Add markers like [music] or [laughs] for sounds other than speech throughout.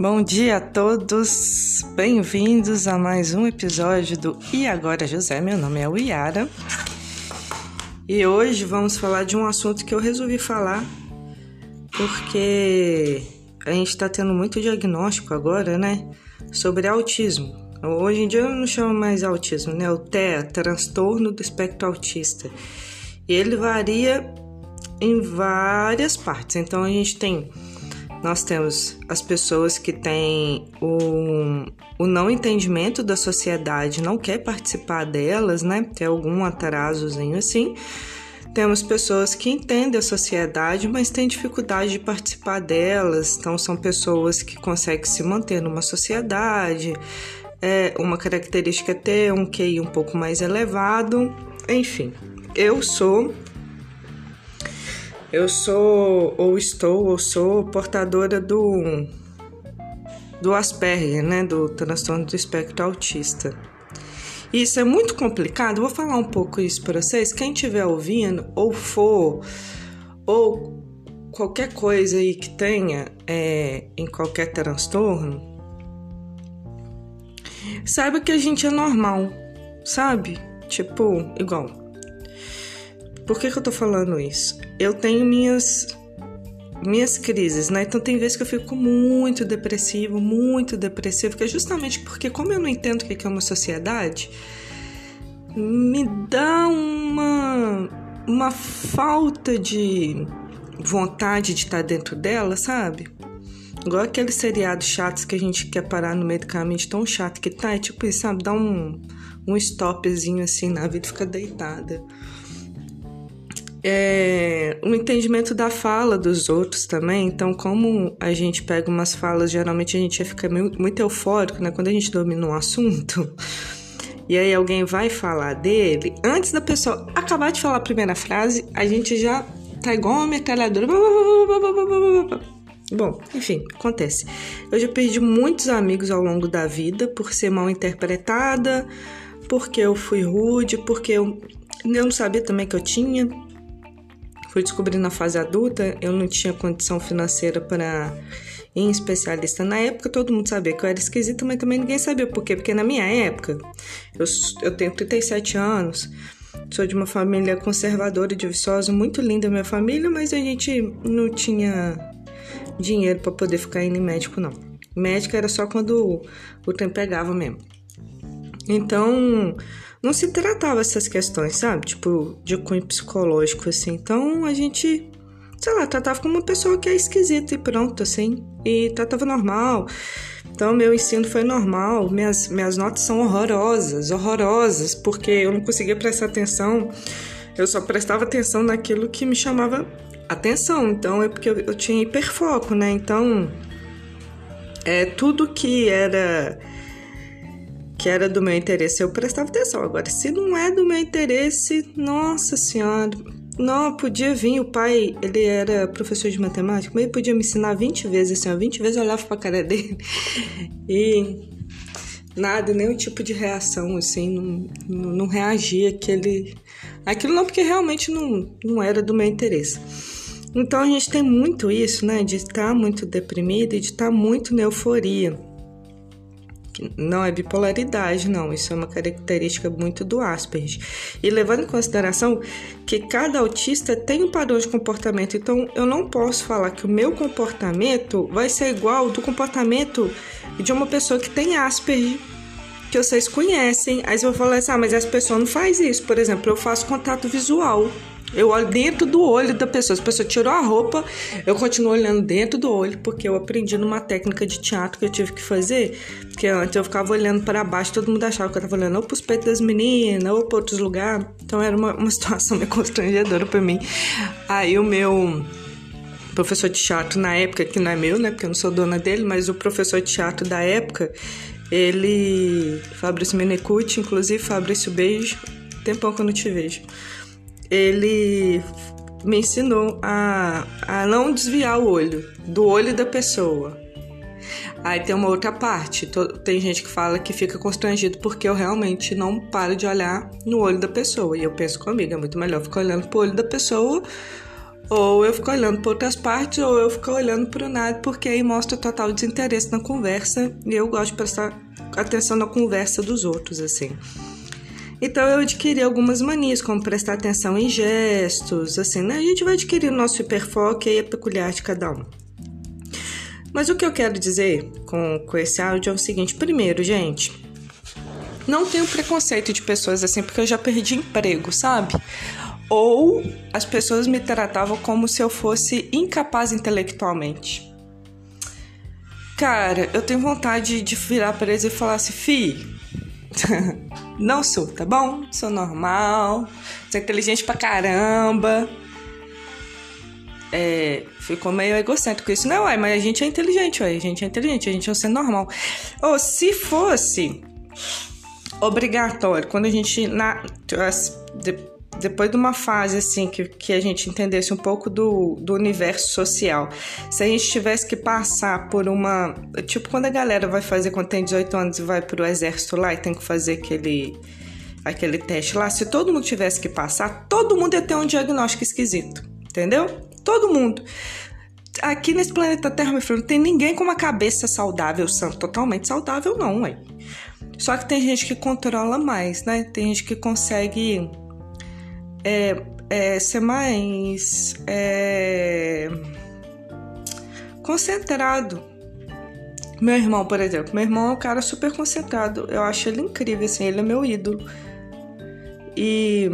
Bom dia a todos, bem-vindos a mais um episódio do E Agora José. Meu nome é Uiara e hoje vamos falar de um assunto que eu resolvi falar porque a gente está tendo muito diagnóstico agora, né? Sobre autismo. Hoje em dia eu não chamo mais autismo, né? O TEA, transtorno do espectro autista. E ele varia em várias partes. Então a gente tem nós temos as pessoas que têm o, o não entendimento da sociedade, não quer participar delas, né? Tem algum atrasozinho assim. Temos pessoas que entendem a sociedade, mas têm dificuldade de participar delas. Então, são pessoas que conseguem se manter numa sociedade. É uma característica é ter um QI um pouco mais elevado. Enfim, eu sou eu sou, ou estou, ou sou portadora do, do Asperger, né? Do transtorno do espectro autista. Isso é muito complicado. Vou falar um pouco isso para vocês. Quem estiver ouvindo, ou for, ou qualquer coisa aí que tenha é, em qualquer transtorno, saiba que a gente é normal, sabe? Tipo, igual por que, que eu tô falando isso? Eu tenho minhas minhas crises, né? Então tem vezes que eu fico muito depressivo, muito depressivo, que é justamente porque como eu não entendo o que é uma sociedade, me dá uma uma falta de vontade de estar dentro dela, sabe? Igual aqueles seriados chatos que a gente quer parar no meio do caminho, de tão chato que tá, é tipo sabe? Dá um, um stopzinho assim na vida fica deitada é, o entendimento da fala dos outros também. Então, como a gente pega umas falas, geralmente a gente fica muito eufórico, né? Quando a gente domina um assunto. [laughs] E aí alguém vai falar dele, antes da pessoa acabar de falar a primeira frase, a gente já tá igual uma metralhadora. Bom, enfim, acontece. Eu já perdi muitos amigos ao longo da vida por ser mal interpretada, porque eu fui rude, porque eu, eu não sabia também que eu tinha Fui descobrir na fase adulta, eu não tinha condição financeira para ir em especialista. Na época, todo mundo sabia que eu era esquisita, mas também ninguém sabia por quê. Porque na minha época, eu, eu tenho 37 anos, sou de uma família conservadora de Viçosa, muito linda minha família, mas a gente não tinha dinheiro para poder ficar indo em médico, não. Médico era só quando o, o tempo pegava mesmo. Então, não se tratava essas questões, sabe? Tipo, de cunho psicológico, assim. Então a gente, sei lá, tratava como uma pessoa que é esquisita e pronto, assim. E tratava normal. Então, meu ensino foi normal, minhas, minhas notas são horrorosas, horrorosas, porque eu não conseguia prestar atenção, eu só prestava atenção naquilo que me chamava atenção. Então, é porque eu, eu tinha hiperfoco, né? Então, é tudo que era que era do meu interesse, eu prestava atenção. Agora, se não é do meu interesse, nossa senhora, não, podia vir, o pai, ele era professor de matemática, mas ele podia me ensinar 20 vezes, assim, ó, 20 vezes eu olhava pra cara dele [laughs] e nada, nenhum tipo de reação, assim, não, não, não reagia aquele, aquilo não, porque realmente não, não era do meu interesse. Então a gente tem muito isso, né, de estar muito deprimido e de estar muito na euforia. Não é bipolaridade, não. Isso é uma característica muito do Asperger. E levando em consideração que cada autista tem um padrão de comportamento, então eu não posso falar que o meu comportamento vai ser igual do comportamento de uma pessoa que tem Asperger, que vocês conhecem. Aí você vai falar assim: ah, mas essa pessoa não faz isso. Por exemplo, eu faço contato visual. Eu olho dentro do olho da pessoa. Se a pessoa tirou a roupa, eu continuo olhando dentro do olho, porque eu aprendi numa técnica de teatro que eu tive que fazer. Porque antes eu ficava olhando para baixo, todo mundo achava que eu tava olhando ou pros peitos das meninas, ou para outros lugares. Então era uma, uma [laughs] situação meio constrangedora para mim. Aí o meu professor de teatro na época, que não é meu, né? Porque eu não sou dona dele, mas o professor de teatro da época, ele. Fabrício Menecuti, inclusive, Fabrício, beijo. Tempão que eu não te vejo ele me ensinou a, a não desviar o olho do olho da pessoa. Aí tem uma outra parte. Tem gente que fala que fica constrangido porque eu realmente não paro de olhar no olho da pessoa. E eu penso comigo, é muito melhor ficar olhando pro olho da pessoa ou eu fico olhando para outras partes, ou eu fico olhando para o nada, porque aí mostra total desinteresse na conversa e eu gosto de prestar atenção na conversa dos outros, assim. Então eu adquiri algumas manias, como prestar atenção em gestos, assim, né? A gente vai adquirir o nosso hiperfoco e é peculiar de cada um. Mas o que eu quero dizer com, com esse áudio é o seguinte: primeiro, gente, não tenho preconceito de pessoas assim, porque eu já perdi emprego, sabe? ou as pessoas me tratavam como se eu fosse incapaz intelectualmente. Cara, eu tenho vontade de virar para eles e falar assim: fi, [laughs] não sou, tá bom? Sou normal, sou inteligente pra caramba. É, ficou meio egocêntrico isso, não, ué, mas a gente é inteligente, ué, a gente é inteligente, a gente é um ser normal. Ou se fosse obrigatório, quando a gente na, depois de uma fase assim que, que a gente entendesse um pouco do, do universo social, se a gente tivesse que passar por uma. Tipo, quando a galera vai fazer, quando tem 18 anos e vai pro exército lá e tem que fazer aquele, aquele teste lá, se todo mundo tivesse que passar, todo mundo ia ter um diagnóstico esquisito, entendeu? Todo mundo. Aqui nesse planeta Terra, meu filho, não tem ninguém com uma cabeça saudável, totalmente saudável, não, ué. Só que tem gente que controla mais, né? Tem gente que consegue é, é, ser mais é, concentrado. Meu irmão, por exemplo, meu irmão é um cara super concentrado. Eu acho ele incrível, assim, ele é meu ídolo. E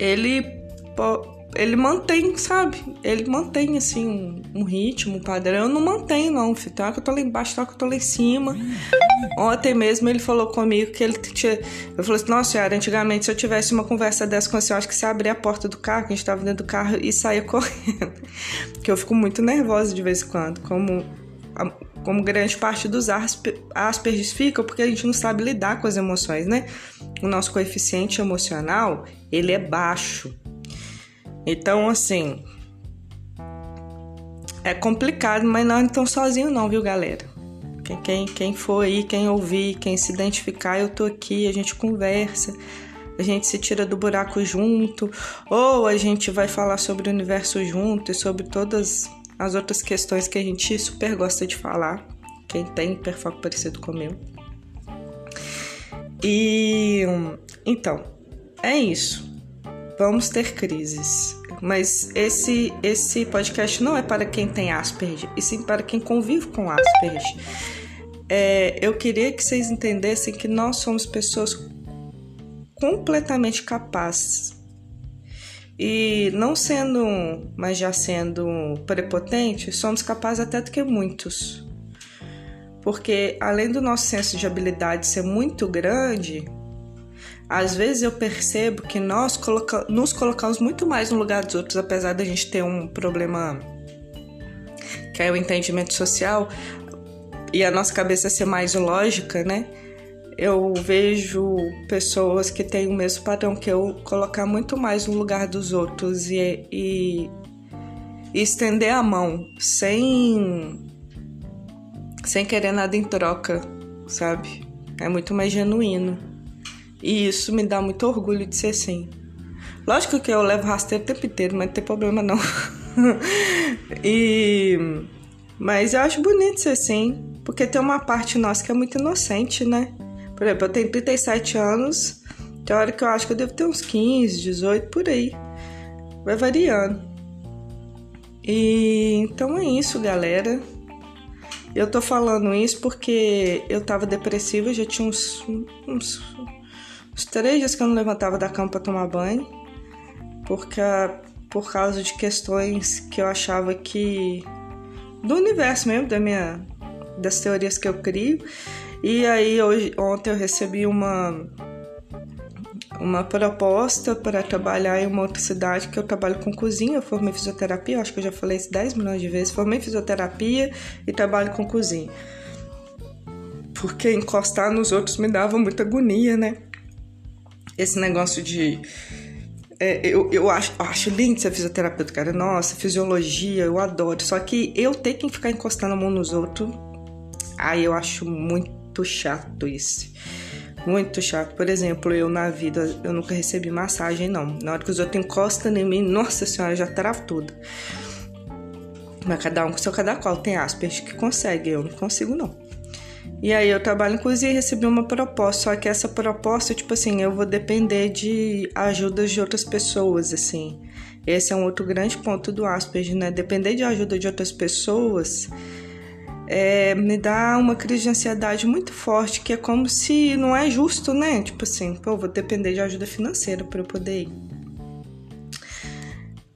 ele ele mantém, sabe? Ele mantém, assim, um, um ritmo, um padrão. Eu não mantenho, não, filho. Tem hora que eu tô lá embaixo, tem hora que eu tô lá em cima. Ontem mesmo ele falou comigo que ele tinha... Eu falei assim, nossa senhora, antigamente se eu tivesse uma conversa dessa com você, eu acho que você abria a porta do carro, que a gente tava dentro do carro, e saía [laughs] correndo. Porque eu fico muito nervosa de vez em quando, como... Como grande parte dos Aspergers ficam, porque a gente não sabe lidar com as emoções, né? O nosso coeficiente emocional, ele é baixo. Então, assim, é complicado, mas não estão sozinhos não, viu, galera? Quem, quem, quem for aí, quem ouvir, quem se identificar, eu tô aqui, a gente conversa, a gente se tira do buraco junto, ou a gente vai falar sobre o universo junto e sobre todas as outras questões que a gente super gosta de falar, quem tem hiperfoco parecido com o meu. E então, é isso. Vamos ter crises. Mas esse, esse podcast não é para quem tem Asperger, e sim para quem convive com Asperger. É, eu queria que vocês entendessem que nós somos pessoas completamente capazes. E não sendo, mas já sendo prepotente, somos capazes até do que muitos. Porque além do nosso senso de habilidade ser muito grande, às vezes eu percebo que nós coloca nos colocamos muito mais no lugar dos outros, apesar da gente ter um problema que é o entendimento social e a nossa cabeça ser mais lógica, né? Eu vejo pessoas que têm o mesmo padrão que eu colocar muito mais no lugar dos outros e, e, e estender a mão sem sem querer nada em troca, sabe? É muito mais genuíno. E isso me dá muito orgulho de ser assim. Lógico que eu levo rasteiro o tempo inteiro, mas não tem problema não. [laughs] e mas eu acho bonito ser assim, porque tem uma parte nossa que é muito inocente, né? Por exemplo, eu tenho 37 anos, tem hora que eu acho que eu devo ter uns 15, 18 por aí. Vai variando. E então é isso, galera. Eu tô falando isso porque eu tava depressiva, já tinha uns, uns os três dias que eu não levantava da cama para tomar banho, porque por causa de questões que eu achava que do universo mesmo, da minha das teorias que eu crio. E aí hoje ontem eu recebi uma uma proposta para trabalhar em uma outra cidade que eu trabalho com cozinha, eu formei fisioterapia, acho que eu já falei isso 10 milhões de vezes, formei fisioterapia e trabalho com cozinha. Porque encostar nos outros me dava muita agonia, né? Esse negócio de. É, eu, eu acho, acho lindo ser fisioterapeuta, cara. Nossa, fisiologia, eu adoro. Só que eu ter que ficar encostando a mão nos outros, aí eu acho muito chato isso. Muito chato. Por exemplo, eu na vida, eu nunca recebi massagem, não. Na hora que os outros encostam em mim, nossa senhora, já travo tudo. Mas cada um com seu cada qual. Tem Asperger que consegue, eu não consigo, não. E aí eu trabalho cozinha e recebi uma proposta, só que essa proposta, tipo assim, eu vou depender de ajudas de outras pessoas, assim. Esse é um outro grande ponto do Asperger, né? Depender de ajuda de outras pessoas é, me dá uma crise de ansiedade muito forte, que é como se não é justo, né? Tipo assim, pô, vou depender de ajuda financeira para eu poder ir.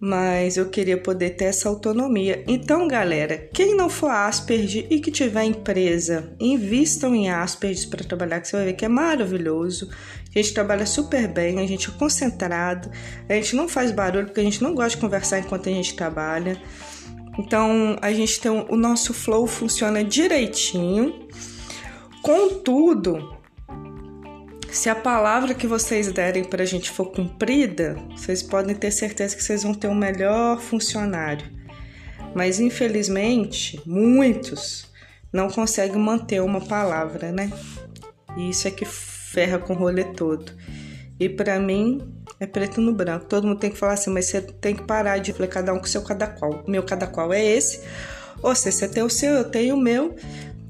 Mas eu queria poder ter essa autonomia. Então, galera, quem não for Asperger e que tiver empresa, invistam em Asperger para trabalhar, que você vai ver que é maravilhoso. A gente trabalha super bem, a gente é concentrado, a gente não faz barulho porque a gente não gosta de conversar enquanto a gente trabalha. Então a gente tem o nosso flow funciona direitinho. Contudo, se a palavra que vocês derem para a gente for cumprida, vocês podem ter certeza que vocês vão ter um melhor funcionário. Mas infelizmente, muitos não conseguem manter uma palavra, né? E isso é que ferra com o rolê todo. E para mim, é preto no branco. Todo mundo tem que falar assim, mas você tem que parar de falar cada um com o seu cada qual. O meu cada qual é esse. Ou seja, você tem o seu, eu tenho o meu.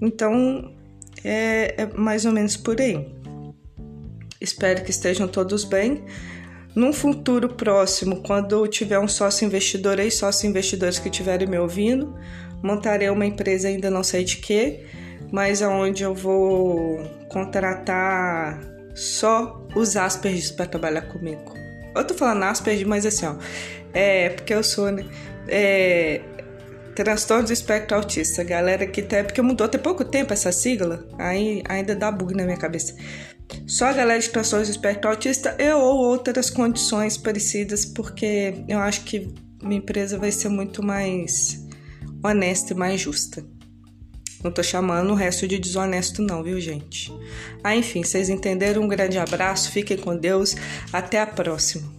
Então, é, é mais ou menos por aí. Espero que estejam todos bem. Num futuro próximo, quando tiver um sócio investidor aí, sócio investidores que estiverem me ouvindo, montarei uma empresa, ainda não sei de quê, mas aonde eu vou contratar só os Aspergers para trabalhar comigo. Eu tô falando Asperger, mas assim, ó. É porque eu sou, né? É, transtorno do espectro autista. Galera que tem. Porque mudou até pouco tempo essa sigla. Aí ainda dá bug na minha cabeça. Só a galera de transtorno do espectro autista e ou outras condições parecidas, porque eu acho que minha empresa vai ser muito mais honesta e mais justa. Não tô chamando o resto de desonesto, não, viu, gente? Ah, enfim, vocês entenderam? Um grande abraço, fiquem com Deus, até a próxima.